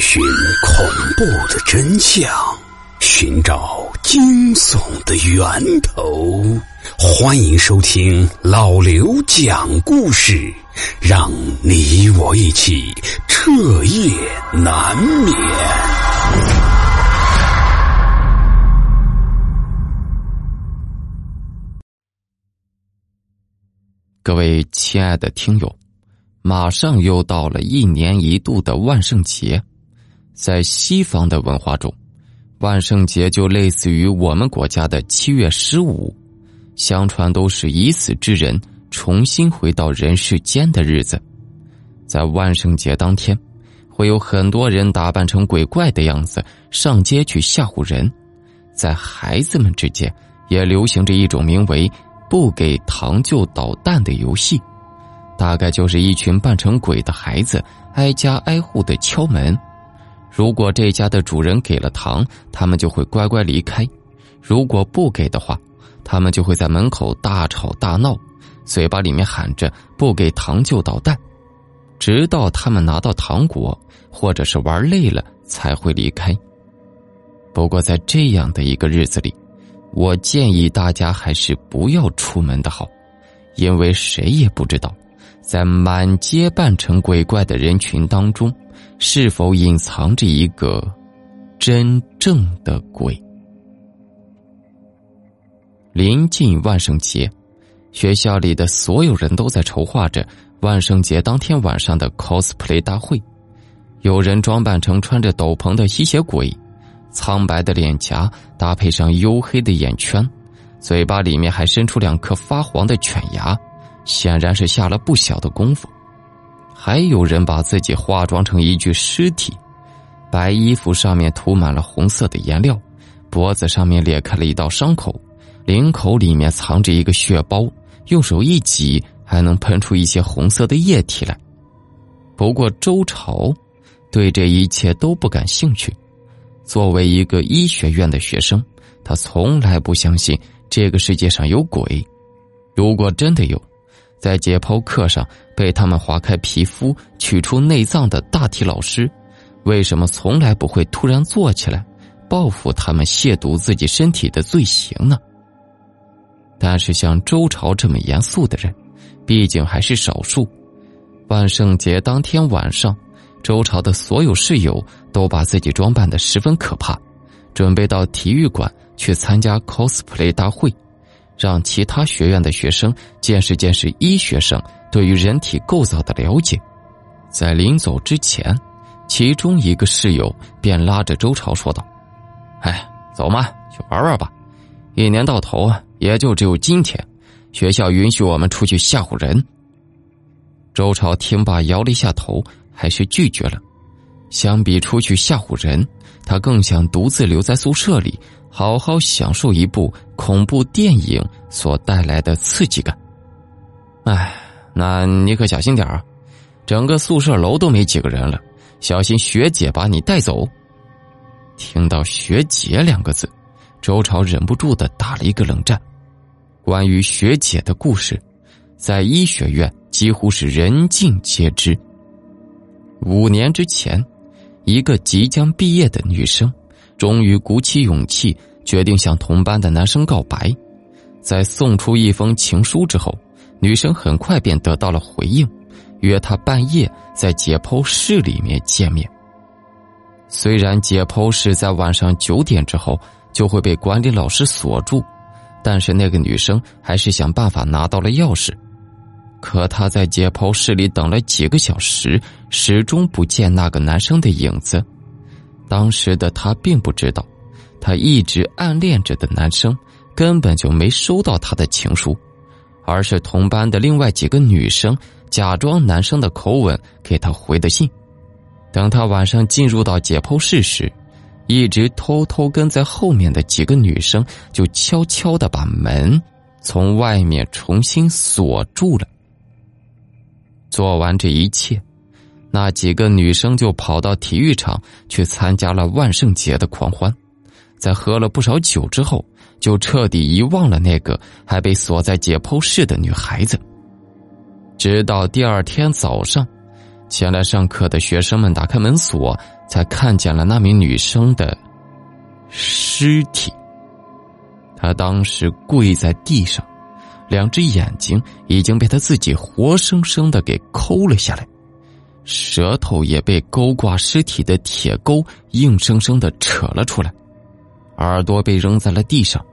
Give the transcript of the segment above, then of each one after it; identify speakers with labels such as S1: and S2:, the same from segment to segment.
S1: 寻恐怖的真相，寻找惊悚的源头。欢迎收听老刘讲故事，让你我一起彻夜难眠。
S2: 各位亲爱的听友。马上又到了一年一度的万圣节，在西方的文化中，万圣节就类似于我们国家的七月十五，相传都是已死之人重新回到人世间的日子。在万圣节当天，会有很多人打扮成鬼怪的样子上街去吓唬人，在孩子们之间也流行着一种名为“不给糖就捣蛋”的游戏。大概就是一群扮成鬼的孩子挨家挨户的敲门，如果这家的主人给了糖，他们就会乖乖离开；如果不给的话，他们就会在门口大吵大闹，嘴巴里面喊着“不给糖就捣蛋”，直到他们拿到糖果或者是玩累了才会离开。不过在这样的一个日子里，我建议大家还是不要出门的好，因为谁也不知道。在满街扮成鬼怪的人群当中，是否隐藏着一个真正的鬼？临近万圣节，学校里的所有人都在筹划着万圣节当天晚上的 cosplay 大会。有人装扮成穿着斗篷的吸血鬼，苍白的脸颊搭配上黝黑的眼圈，嘴巴里面还伸出两颗发黄的犬牙。显然是下了不小的功夫，还有人把自己化妆成一具尸体，白衣服上面涂满了红色的颜料，脖子上面裂开了一道伤口，领口里面藏着一个血包，用手一挤还能喷出一些红色的液体来。不过周朝对这一切都不感兴趣，作为一个医学院的学生，他从来不相信这个世界上有鬼，如果真的有。在解剖课上被他们划开皮肤、取出内脏的大体老师，为什么从来不会突然坐起来报复他们亵渎自己身体的罪行呢？但是像周朝这么严肃的人，毕竟还是少数。万圣节当天晚上，周朝的所有室友都把自己装扮的十分可怕，准备到体育馆去参加 cosplay 大会。让其他学院的学生见识见识医学生对于人体构造的了解。在临走之前，其中一个室友便拉着周朝说道：“哎，走嘛，去玩玩吧。一年到头啊也就只有今天，学校允许我们出去吓唬人。”周朝听罢摇了一下头，还是拒绝了。相比出去吓唬人，他更想独自留在宿舍里。好好享受一部恐怖电影所带来的刺激感。哎，那你可小心点啊！整个宿舍楼都没几个人了，小心学姐把你带走。听到“学姐”两个字，周朝忍不住的打了一个冷战。关于学姐的故事，在医学院几乎是人尽皆知。五年之前，一个即将毕业的女生。终于鼓起勇气，决定向同班的男生告白。在送出一封情书之后，女生很快便得到了回应，约他半夜在解剖室里面见面。虽然解剖室在晚上九点之后就会被管理老师锁住，但是那个女生还是想办法拿到了钥匙。可她在解剖室里等了几个小时，始终不见那个男生的影子。当时的他并不知道，他一直暗恋着的男生根本就没收到他的情书，而是同班的另外几个女生假装男生的口吻给他回的信。等他晚上进入到解剖室时，一直偷偷跟在后面的几个女生就悄悄的把门从外面重新锁住了。做完这一切。那几个女生就跑到体育场去参加了万圣节的狂欢，在喝了不少酒之后，就彻底遗忘了那个还被锁在解剖室的女孩子。直到第二天早上，前来上课的学生们打开门锁，才看见了那名女生的尸体。他当时跪在地上，两只眼睛已经被他自己活生生的给抠了下来，舌头也被勾挂尸体的铁钩硬生生的扯了出来，耳朵被扔在了地上，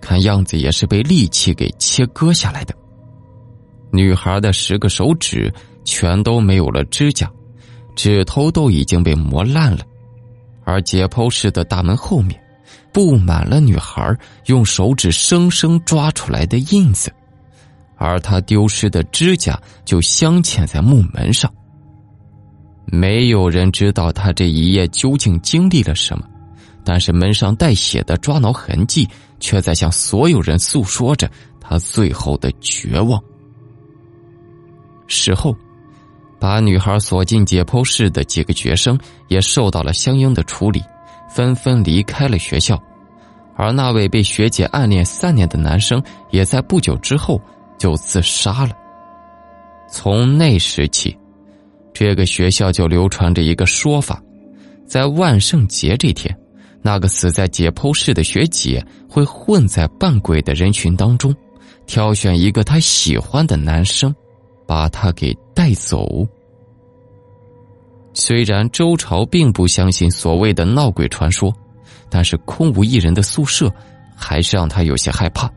S2: 看样子也是被利器给切割下来的。女孩的十个手指全都没有了指甲，指头都已经被磨烂了，而解剖室的大门后面。布满了女孩用手指生生抓出来的印子，而她丢失的指甲就镶嵌在木门上。没有人知道他这一夜究竟经历了什么，但是门上带血的抓挠痕迹却在向所有人诉说着他最后的绝望。事后，把女孩锁进解剖室的几个学生也受到了相应的处理。纷纷离开了学校，而那位被学姐暗恋三年的男生，也在不久之后就自杀了。从那时起，这个学校就流传着一个说法：在万圣节这天，那个死在解剖室的学姐会混在扮鬼的人群当中，挑选一个她喜欢的男生，把他给带走。虽然周朝并不相信所谓的闹鬼传说，但是空无一人的宿舍还是让他有些害怕。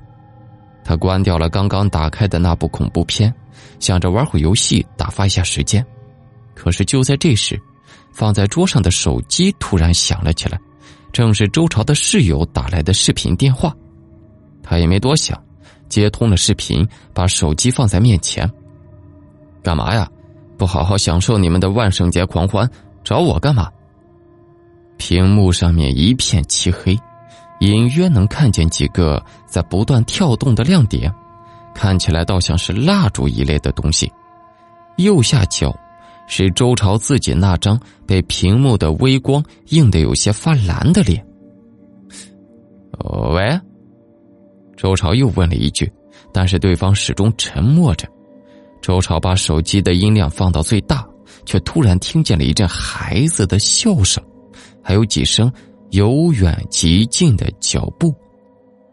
S2: 他关掉了刚刚打开的那部恐怖片，想着玩会游戏打发一下时间。可是就在这时，放在桌上的手机突然响了起来，正是周朝的室友打来的视频电话。他也没多想，接通了视频，把手机放在面前，干嘛呀？不好好享受你们的万圣节狂欢，找我干嘛？屏幕上面一片漆黑，隐约能看见几个在不断跳动的亮点，看起来倒像是蜡烛一类的东西。右下角是周朝自己那张被屏幕的微光映得有些发蓝的脸。喂，周朝又问了一句，但是对方始终沉默着。周朝把手机的音量放到最大，却突然听见了一阵孩子的笑声，还有几声由远及近的脚步。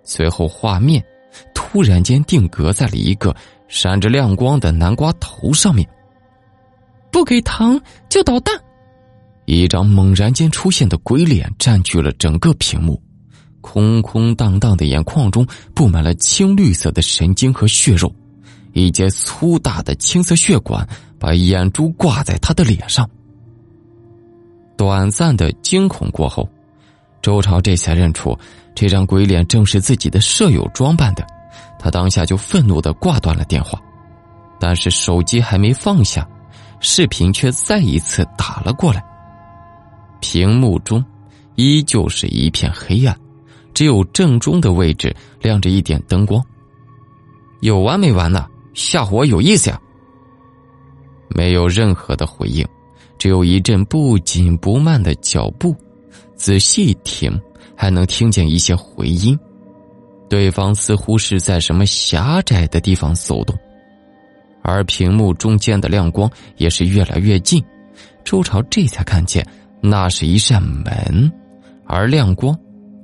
S2: 随后，画面突然间定格在了一个闪着亮光的南瓜头上面。不给糖就捣蛋！一张猛然间出现的鬼脸占据了整个屏幕，空空荡荡的眼眶中布满了青绿色的神经和血肉。一截粗大的青色血管把眼珠挂在他的脸上。短暂的惊恐过后，周朝这才认出这张鬼脸正是自己的舍友装扮的。他当下就愤怒的挂断了电话，但是手机还没放下，视频却再一次打了过来。屏幕中依旧是一片黑暗，只有正中的位置亮着一点灯光。有完没完呢？吓唬我有意思呀！没有任何的回应，只有一阵不紧不慢的脚步。仔细听，还能听见一些回音。对方似乎是在什么狭窄的地方走动，而屏幕中间的亮光也是越来越近。周朝这才看见，那是一扇门，而亮光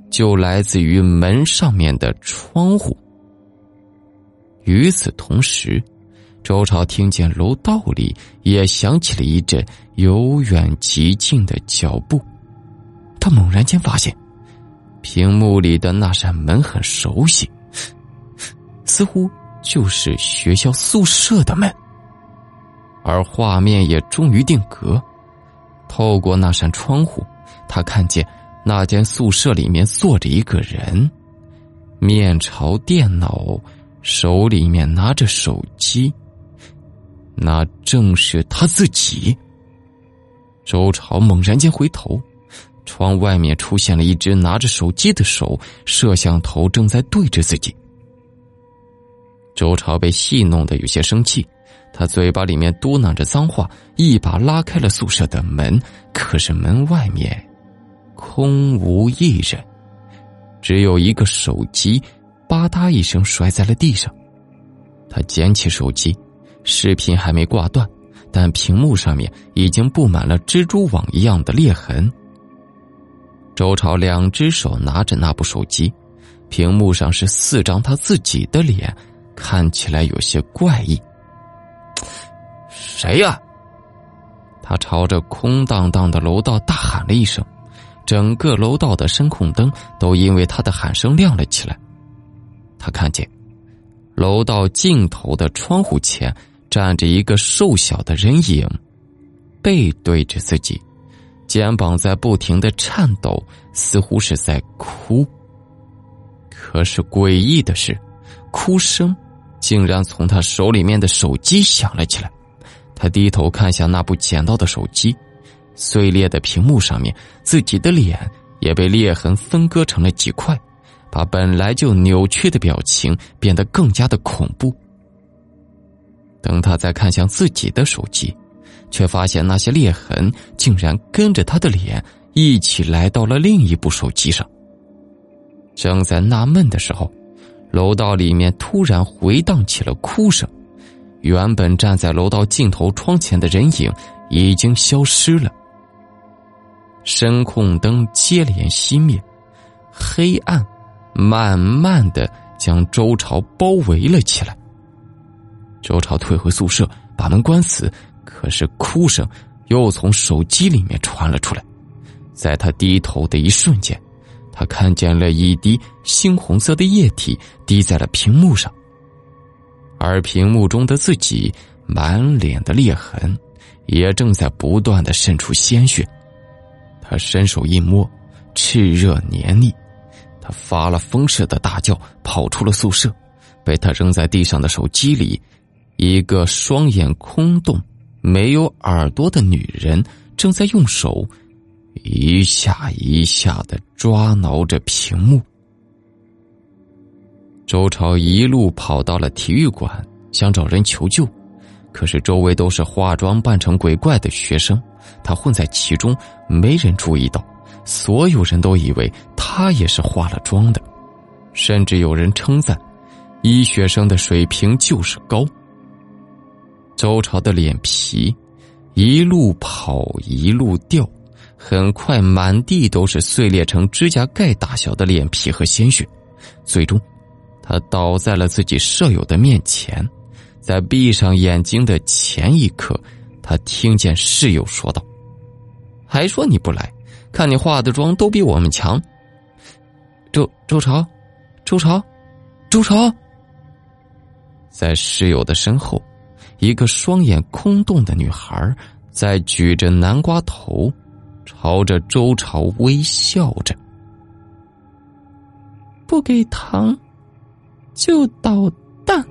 S2: 就来自于门上面的窗户。与此同时，周朝听见楼道里也响起了一阵由远及近的脚步。他猛然间发现，屏幕里的那扇门很熟悉，似乎就是学校宿舍的门。而画面也终于定格，透过那扇窗户，他看见那间宿舍里面坐着一个人，面朝电脑。手里面拿着手机，那正是他自己。周朝猛然间回头，窗外面出现了一只拿着手机的手，摄像头正在对着自己。周朝被戏弄的有些生气，他嘴巴里面嘟囔着脏话，一把拉开了宿舍的门。可是门外面空无一人，只有一个手机。吧嗒一声摔在了地上，他捡起手机，视频还没挂断，但屏幕上面已经布满了蜘蛛网一样的裂痕。周朝两只手拿着那部手机，屏幕上是四张他自己的脸，看起来有些怪异。谁呀？他朝着空荡荡的楼道大喊了一声，整个楼道的声控灯都因为他的喊声亮了起来。他看见，楼道尽头的窗户前站着一个瘦小的人影，背对着自己，肩膀在不停的颤抖，似乎是在哭。可是诡异的是，哭声竟然从他手里面的手机响了起来。他低头看向那部捡到的手机，碎裂的屏幕上面，自己的脸也被裂痕分割成了几块，把本来就扭曲的表情变得更加的恐怖。等他再看向自己的手机，却发现那些裂痕竟然跟着他的脸一起来到了另一部手机上。正在纳闷的时候，楼道里面突然回荡起了哭声。原本站在楼道尽头窗前的人影已经消失了，声控灯接连熄灭，黑暗慢慢的将周朝包围了起来。周朝退回宿舍，把门关死，可是哭声又从手机里面传了出来。在他低头的一瞬间，他看见了一滴猩红色的液体滴在了屏幕上。而屏幕中的自己，满脸的裂痕，也正在不断的渗出鲜血。他伸手一摸，炽热黏腻。他发了疯似的大叫，跑出了宿舍。被他扔在地上的手机里，一个双眼空洞、没有耳朵的女人正在用手一下一下的抓挠着屏幕。周朝一路跑到了体育馆，想找人求救，可是周围都是化妆扮成鬼怪的学生，他混在其中，没人注意到。所有人都以为他也是化了妆的，甚至有人称赞医学生的水平就是高。周朝的脸皮一路跑一路掉，很快满地都是碎裂成指甲盖大小的脸皮和鲜血，最终。他倒在了自己舍友的面前，在闭上眼睛的前一刻，他听见室友说道：“还说你不来，看你化的妆都比我们强。”周周朝，周朝，周朝，在室友的身后，一个双眼空洞的女孩在举着南瓜头，朝着周朝微笑着，
S3: 不给糖。就捣蛋。